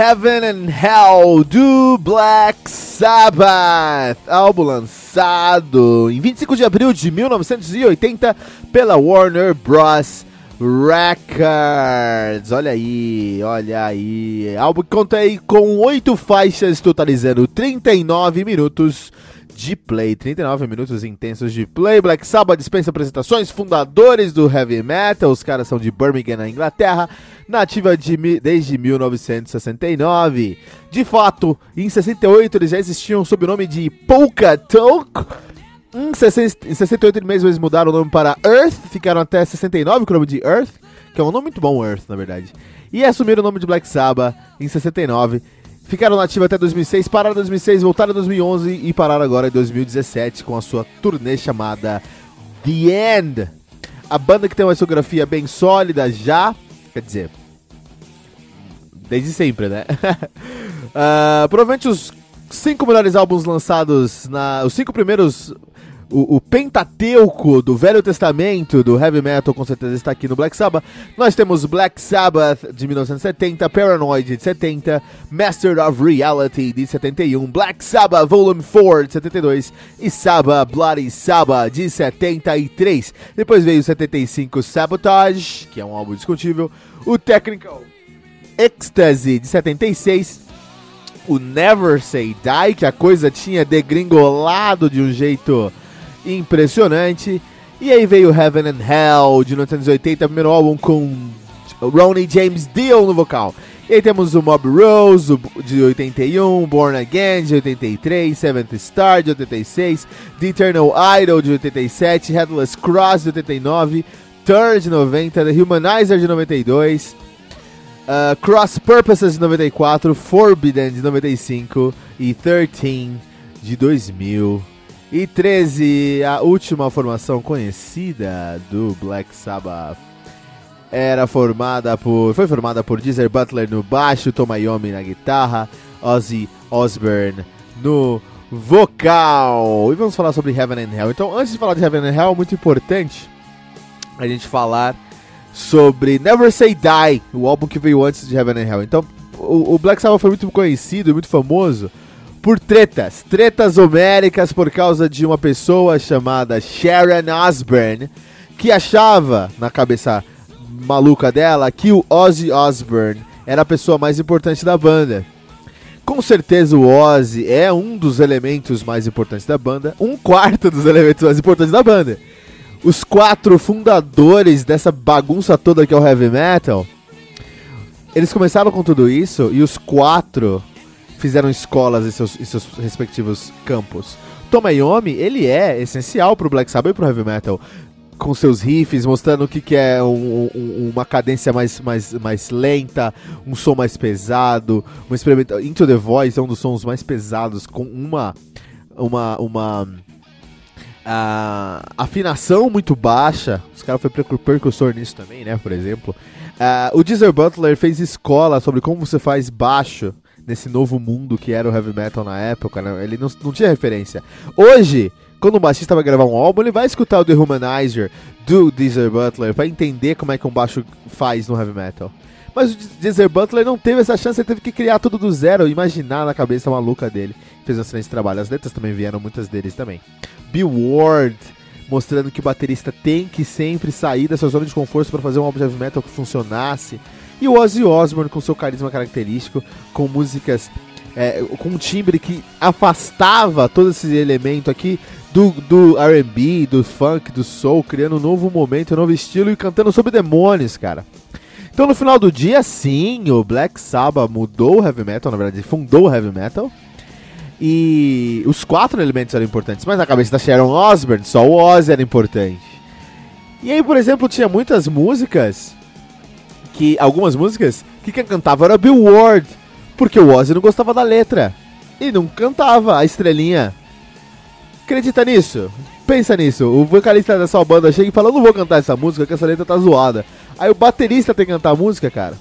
Heaven and Hell do Black Sabbath, álbum lançado em 25 de abril de 1980 pela Warner Bros. Records. Olha aí, olha aí. Álbum que conta aí com oito faixas, totalizando 39 minutos de play. 39 minutos intensos de play. Black Sabbath dispensa apresentações, fundadores do heavy metal. Os caras são de Birmingham, na Inglaterra, nativa de, desde 1969. De fato, em 68 eles já existiam sob o nome de Polka Talk. Em 68 mesmo eles mudaram o nome para Earth, ficaram até 69 com o nome de Earth, que é um nome muito bom, Earth, na verdade. E assumiram o nome de Black Sabbath em 69 Ficaram nativos até 2006, pararam em 2006, voltaram em 2011 e pararam agora em 2017 com a sua turnê chamada The End. A banda que tem uma discografia bem sólida já, quer dizer, desde sempre, né? uh, provavelmente os cinco melhores álbuns lançados na, os cinco primeiros o, o, Pentateuco do Velho Testamento do Heavy Metal com certeza está aqui no Black Sabbath. Nós temos Black Sabbath de 1970, Paranoid de 70, Master of Reality de 71, Black Sabbath Volume 4 de 72 e Sabbath Bloody Sabbath de 73. Depois veio o 75 Sabotage, que é um álbum discutível, o Technical Ecstasy de 76 o Never Say Die, que a coisa tinha degringolado de um jeito impressionante. E aí veio Heaven and Hell de 1980, primeiro álbum com Ronnie James Dio no vocal. E aí temos o Mob Rose de 81, Born Again de 83, Seventh Star de 86, The Eternal Idol de 87, Headless Cross de 89, Turn de 90, The Humanizer de 92, uh, Cross Purposes de 94, Forbidden de 95 e 13 de 2000. E 13, a última formação conhecida do Black Sabbath era formada por foi formada por Deezer Butler no baixo, Tom Iommi na guitarra, Ozzy Osbourne no vocal. E vamos falar sobre Heaven and Hell. Então, antes de falar de Heaven and Hell, é muito importante a gente falar sobre Never Say Die, o álbum que veio antes de Heaven and Hell. Então, o, o Black Sabbath foi muito conhecido, muito famoso por tretas, tretas homéricas por causa de uma pessoa chamada Sharon Osbourne, que achava na cabeça maluca dela que o Ozzy Osbourne era a pessoa mais importante da banda. Com certeza o Ozzy é um dos elementos mais importantes da banda, um quarto dos elementos mais importantes da banda. Os quatro fundadores dessa bagunça toda que é o heavy metal, eles começaram com tudo isso e os quatro fizeram escolas em seus, em seus respectivos campos. Tomoyomi, ele é essencial pro Black Sabbath e pro Heavy Metal. Com seus riffs, mostrando o que, que é um, um, uma cadência mais, mais, mais lenta, um som mais pesado, um experimento. Into the Voice é um dos sons mais pesados, com uma. uma, uma uh, afinação muito baixa. Os caras foi precursor nisso também, né? Por exemplo. Uh, o Deezer Butler fez escola sobre como você faz baixo nesse novo mundo que era o heavy metal na época, né? ele não, não tinha referência. Hoje, quando um baixista vai gravar um álbum, ele vai escutar o The Humanizer do Deezer Butler para entender como é que um baixo faz no heavy metal. Mas o Deezer Butler não teve essa chance, ele teve que criar tudo do zero, imaginar na cabeça maluca dele. Fez um excelente trabalho. As letras também vieram, muitas deles também. Bill Ward, mostrando que o baterista tem que sempre sair da sua zona de conforto para fazer um álbum de heavy metal que funcionasse. E o Ozzy Osbourne com seu carisma característico, com músicas é, com um timbre que afastava todo esse elemento aqui do, do RB, do funk, do soul, criando um novo momento, um novo estilo e cantando sobre demônios, cara. Então no final do dia, sim, o Black Sabbath mudou o heavy metal, na verdade, fundou o heavy metal. E os quatro elementos eram importantes, mas na cabeça da Sharon Osbourne, só o Ozzy era importante. E aí, por exemplo, tinha muitas músicas que algumas músicas que quem cantava era Bill Ward, porque o Ozzy não gostava da letra e não cantava a estrelinha. Acredita nisso? Pensa nisso. O vocalista da sua banda chega e fala: Eu não vou cantar essa música, que essa letra tá zoada. Aí o baterista tem que cantar a música, cara.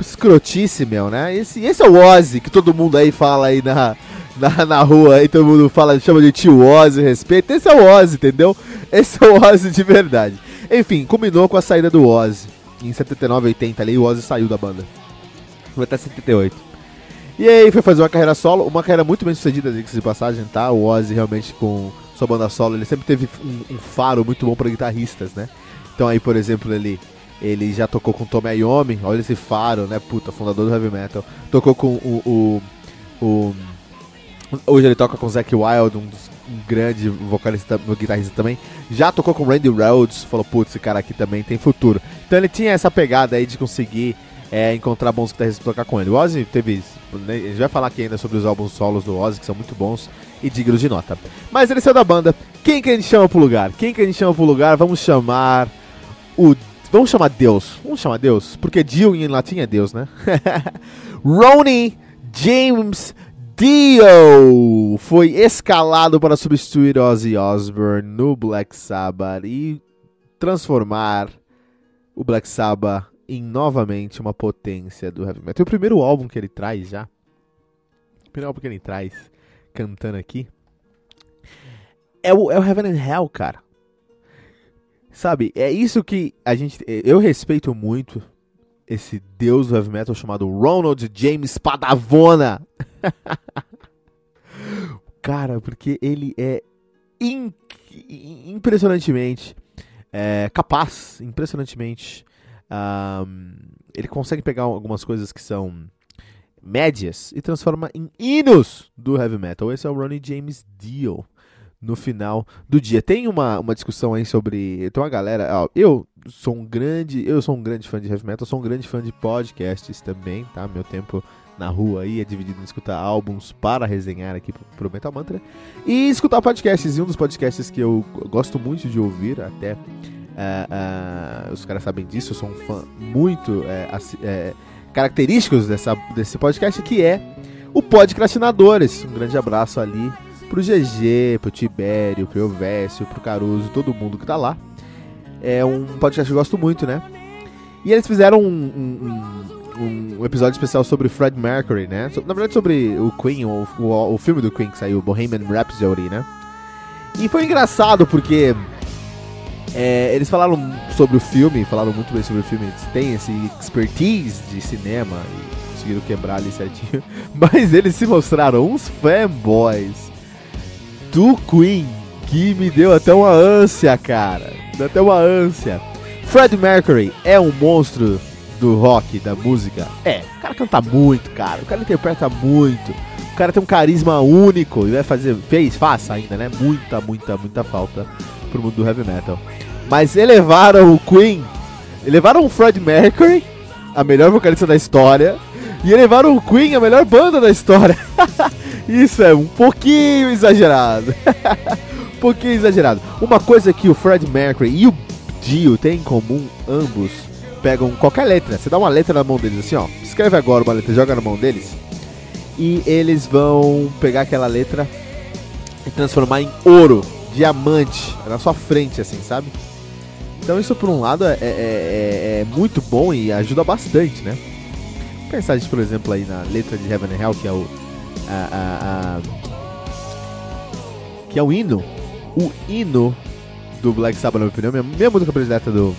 Escrotice, meu, né? Esse, esse é o Ozzy que todo mundo aí fala aí na, na, na rua, aí todo mundo fala, chama de tio Ozzy, respeito. Esse é o Ozzy, entendeu? Esse é o Ozzy de verdade. Enfim, combinou com a saída do Ozzy. Em 79, 80 ali, o Ozzy saiu da banda. Foi até 78. E aí foi fazer uma carreira solo, uma carreira muito bem sucedida, de passagem, tá? O Ozzy realmente com sua banda solo, ele sempre teve um, um faro muito bom para guitarristas, né? Então aí, por exemplo, ele, ele já tocou com Tommy Iommi, olha esse faro, né, puta, fundador do heavy metal. Tocou com o, o, o hoje ele toca com Zack Wild, um, dos, um grande vocalista, guitarrista também. Já tocou com Randy Rhodes, falou, putz, esse cara aqui também tem futuro. Então ele tinha essa pegada aí de conseguir é, encontrar bons guitarristas pra tocar com ele. O Ozzy teve, né, a gente vai falar aqui ainda sobre os álbuns solos do Ozzy, que são muito bons e dignos de nota. Mas ele saiu da banda. Quem que a gente chama pro lugar? Quem que a gente chama pro lugar? Vamos chamar o. Vamos chamar Deus. Vamos chamar Deus? Porque Dio em latim é Deus, né? Ronnie James Dio foi escalado para substituir Ozzy Osbourne no Black Sabbath e transformar o Black Sabbath em novamente uma potência do heavy metal. E o primeiro álbum que ele traz já, o primeiro álbum que ele traz cantando aqui, é o, é o Heaven and Hell, cara. Sabe, é isso que a gente. Eu respeito muito esse deus do heavy metal chamado Ronald James Padavona. Cara, porque ele é impressionantemente é, capaz, impressionantemente. Um, ele consegue pegar algumas coisas que são médias e transforma em hinos do heavy metal. Esse é o Ronnie James Dio no final do dia. Tem uma, uma discussão aí sobre. Tem uma galera. Ó, eu sou um grande. Eu sou um grande fã de heavy metal, sou um grande fã de podcasts também, tá? Meu tempo na rua aí é dividido em escutar álbuns para resenhar aqui pro, Metal Mantra e escutar podcasts. E um dos podcasts que eu gosto muito de ouvir, até. Uh, uh, os caras sabem disso, eu sou um fã muito uh, dessa, desse podcast, que é o Podcrastinadores. Um grande abraço ali pro GG, pro Tibério, pro Elvésio, pro Caruso, todo mundo que tá lá. É um podcast que eu gosto muito, né? E eles fizeram um, um, um episódio especial sobre Fred Mercury, né? Na verdade, sobre o Queen, o, o, o filme do Queen que saiu, Bohemian Rhapsody, né? E foi engraçado porque é, eles falaram sobre o filme, falaram muito bem sobre o filme, eles têm esse expertise de cinema e conseguiram quebrar ali certinho. Mas eles se mostraram uns fanboys do Queen, que me deu até uma ânsia, cara. Deu até uma ânsia. Fred Mercury é um monstro do rock, da música? É, o cara canta muito, cara. O cara interpreta muito. O cara tem um carisma único e vai fazer, fez, faça ainda, né? Muita, muita, muita falta pro mundo do heavy metal. Mas elevaram o Queen, elevaram o Fred Mercury, a melhor vocalista da história, e elevaram o Queen, a melhor banda da história. Isso é um pouquinho exagerado. um pouquinho exagerado. Uma coisa que o Fred Mercury e o Dio têm em comum, ambos pegam qualquer letra. Você dá uma letra na mão deles assim, ó. Escreve agora uma letra, joga na mão deles. E eles vão pegar aquela letra e transformar em ouro, diamante, na sua frente, assim, sabe? Então isso por um lado é, é, é, é muito bom e ajuda bastante, né? Pensar, por exemplo, aí na letra de Heaven and Hell, que é o. A, a, a, que é o hino. O hino do Black Sabbath, na minha opinião. Minha, minha música predileta do,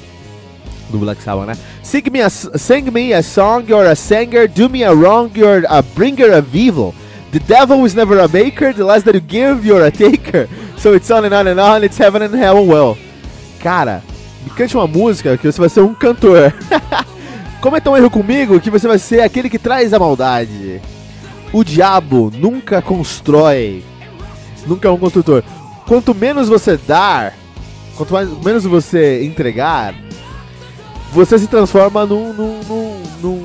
do Black Sabbath, né? Sing me, a, sing me a song, you're a singer. Do me a wrong, you're a bringer of evil. The devil is never a maker. The less that you give, you're a taker. So it's on and on and on. It's heaven and hell well. Cara, me cante uma música que você vai ser um cantor. Cometa um erro comigo que você vai ser aquele que traz a maldade. O diabo nunca constrói. Nunca é um construtor. Quanto menos você dar, quanto mais, menos você entregar, você se transforma num, num, num, num,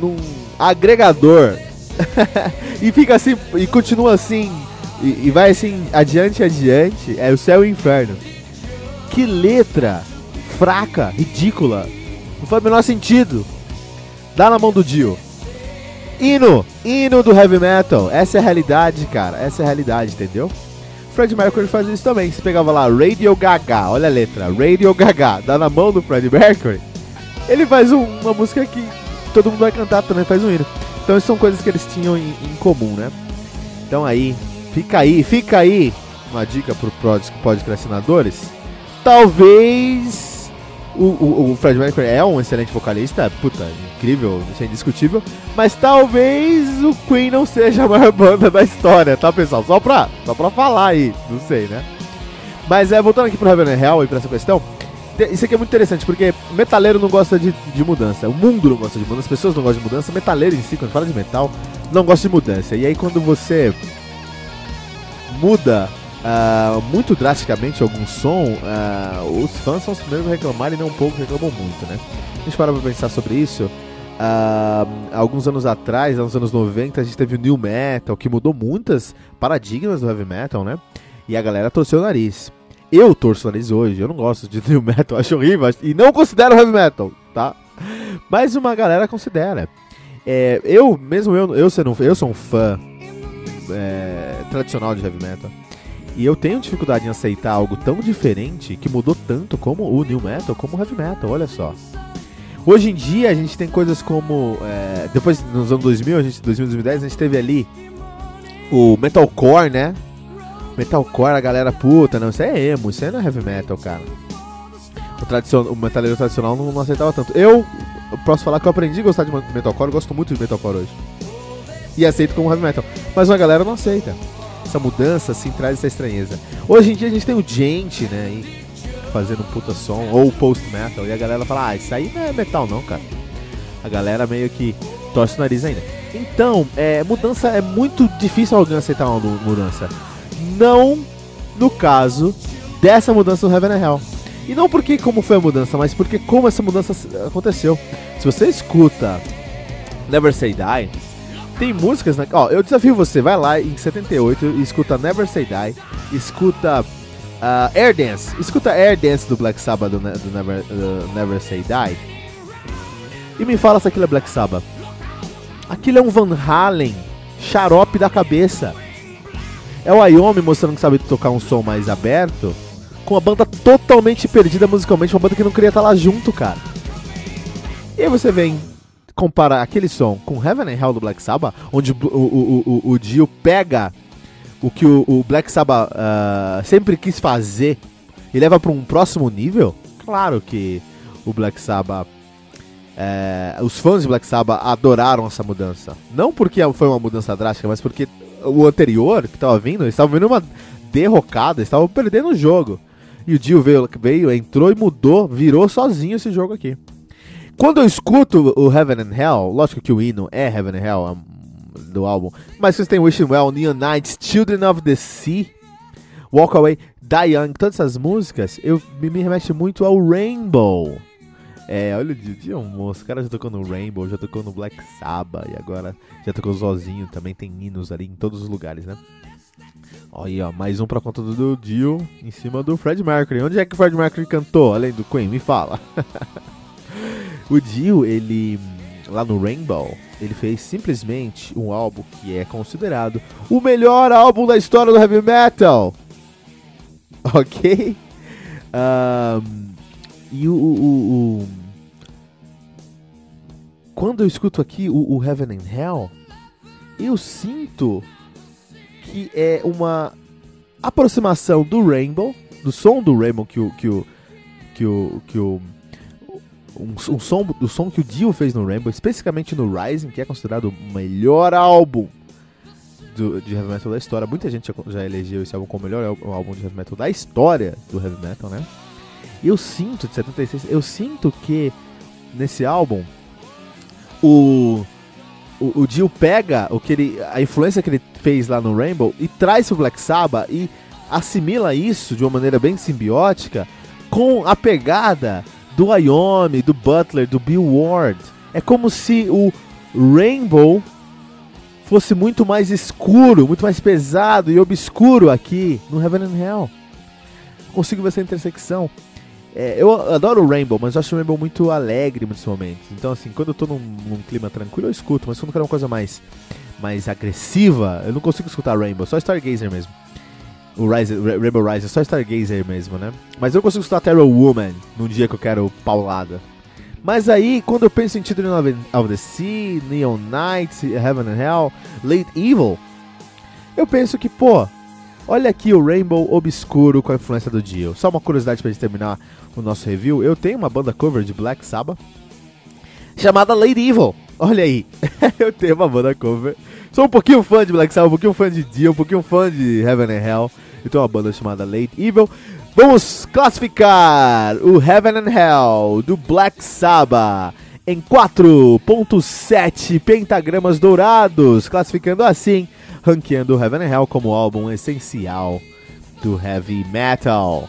num agregador. e fica assim, e continua assim, e, e vai assim, adiante, adiante. É o céu e o inferno. Que letra fraca, ridícula. Não faz o menor sentido. Dá na mão do Dio. Hino, hino do heavy metal. Essa é a realidade, cara. Essa é a realidade, entendeu? Fred Mercury faz isso também. Você pegava lá Radio Gaga, olha a letra, Radio Gaga, dá na mão do Fred Mercury. Ele faz um, uma música que todo mundo vai cantar também, faz um hino. Então, são coisas que eles tinham em, em comum, né? Então, aí, fica aí, fica aí uma dica pro podcastinadores. Talvez o, o, o, Fred Mercury é um excelente vocalista, puta, incrível, isso é indiscutível. Mas talvez o Queen não seja a maior banda da história, tá, pessoal? Só pra, só pra falar aí, não sei, né? Mas é, voltando aqui pro Heaven and Hell e pra essa questão, isso aqui é muito interessante, porque metaleiro não gosta de, de mudança, o mundo não gosta de mudança, as pessoas não gostam de mudança, metaleiro em si, quando fala de metal, não gosta de mudança. E aí quando você muda uh, muito drasticamente algum som, uh, os fãs são os primeiros a reclamar e não um pouco reclamam muito, né? A gente para pra pensar sobre isso. Uh, alguns anos atrás, nos anos 90, a gente teve o New Metal, que mudou muitas paradigmas do Heavy Metal, né? E a galera torceu o nariz. Eu torço o nariz hoje, eu não gosto de New Metal, acho horrível e não considero Heavy Metal, tá? Mas uma galera considera. É, eu, mesmo eu, eu, sendo, eu sou um fã é, tradicional de Heavy Metal. E eu tenho dificuldade em aceitar algo tão diferente que mudou tanto como o New Metal, como o Heavy Metal, olha só. Hoje em dia a gente tem coisas como. É, depois, nos anos 2000, a gente, 2000, 2010, a gente teve ali o Metalcore, né? Metalcore, a galera puta, não, isso é emo, isso aí não é heavy metal, cara. O, tradicion, o metaleiro tradicional não, não, aceitava tanto. Eu, posso falar que eu aprendi a gostar de metalcore, eu gosto muito de metalcore hoje. E aceito como heavy metal. Mas uma galera não aceita essa mudança assim traz essa estranheza. Hoje em dia a gente tem o gente, né, fazendo puta som, ou post metal, e a galera fala, ah, isso aí não é metal não, cara. A galera meio que torce o nariz ainda. Então, é, mudança é muito difícil alguém aceitar uma mudança. Não no caso dessa mudança do Heaven and Hell. E não porque como foi a mudança, mas porque como essa mudança aconteceu. Se você escuta Never Say Die, tem músicas, né? Ó, eu desafio você, vai lá em 78 e escuta Never Say Die, escuta uh, Air Dance, escuta Air Dance do Black Sabbath do, do Never, uh, Never Say Die e me fala se aquilo é Black Sabbath. Aquilo é um Van Halen xarope da cabeça. É o Wyoming mostrando que sabe tocar um som mais aberto, com a banda totalmente perdida musicalmente, uma banda que não queria estar lá junto, cara. E aí você vem comparar aquele som com Heaven and Hell do Black Sabbath, onde o, o, o, o Dio pega o que o, o Black Sabbath uh, sempre quis fazer e leva para um próximo nível, claro que o Black Sabbath. É, os fãs de Black Sabbath adoraram essa mudança. Não porque foi uma mudança drástica, mas porque o anterior que estava vindo, eles estavam vindo uma derrocada, estavam perdendo o jogo. E o Dio veio, veio, entrou e mudou, virou sozinho esse jogo aqui. Quando eu escuto o Heaven and Hell, lógico que o hino é Heaven and Hell do álbum, mas vocês têm Wishing Well, Neon Nights, Children of the Sea, Walk Away, Die Young, todas essas músicas, eu me remete muito ao Rainbow. É, olha o dia, um moço, o cara já tocou no Rainbow, já tocou no Black Sabbath e agora já tocou Zozinho, também tem hinos ali em todos os lugares, né? Olha ó, mais um pra conta do Dio em cima do Fred Mercury. Onde é que o Fred Mercury cantou, além do Queen? Me fala. O Dio, ele lá no Rainbow, ele fez simplesmente um álbum que é considerado o melhor álbum da história do heavy metal. Ok? Um, E o, o, o, Quando eu escuto aqui o, o Heaven and Hell, eu sinto que é uma aproximação do Rainbow, do som do Rainbow que o. Que o, que o, que o um, um som, do som que o Dio fez no Rainbow, especificamente no Rising, que é considerado o melhor álbum do, de heavy metal da história. Muita gente já, já elegeu esse álbum como o melhor álbum de heavy metal da história do heavy metal, né? Eu sinto, de 76, eu sinto que nesse álbum o, o, o Dio pega o que ele, a influência que ele fez lá no Rainbow e traz pro Black Sabbath e assimila isso de uma maneira bem simbiótica com a pegada do Iommi, do Butler, do Bill Ward. É como se o Rainbow fosse muito mais escuro, muito mais pesado e obscuro aqui no Heaven and Hell. Consigo ver essa intersecção. É, eu adoro o Rainbow, mas eu acho o Rainbow muito alegre muitos momentos. Então, assim, quando eu tô num, num, clima tranquilo, eu escuto, mas quando eu quero uma coisa mais, mais agressiva, eu não consigo escutar Rainbow, só Stargazer mesmo. O Rise, Rainbow Rise é só Stargazer mesmo, né? Mas eu consigo escutar Terror Woman num dia que eu quero paulada. Mas aí, quando eu penso em Children of the Sea, Neon Knights, Heaven and Hell, Late Evil, eu penso que, pô, olha aqui o Rainbow Obscuro com a influência do Dio. Só uma curiosidade pra gente terminar o nosso review. Eu tenho uma banda cover de Black Sabbath chamada Late Evil. Olha aí, eu tenho uma banda cover. Sou um pouquinho fã de Black Sabbath, um pouquinho fã de Dio, um pouquinho fã de Heaven and Hell. Eu tenho uma banda chamada Late Evil. Vamos classificar o Heaven and Hell do Black Sabbath em 4.7 pentagramas dourados, classificando assim, ranqueando Heaven and Hell como álbum essencial do heavy metal.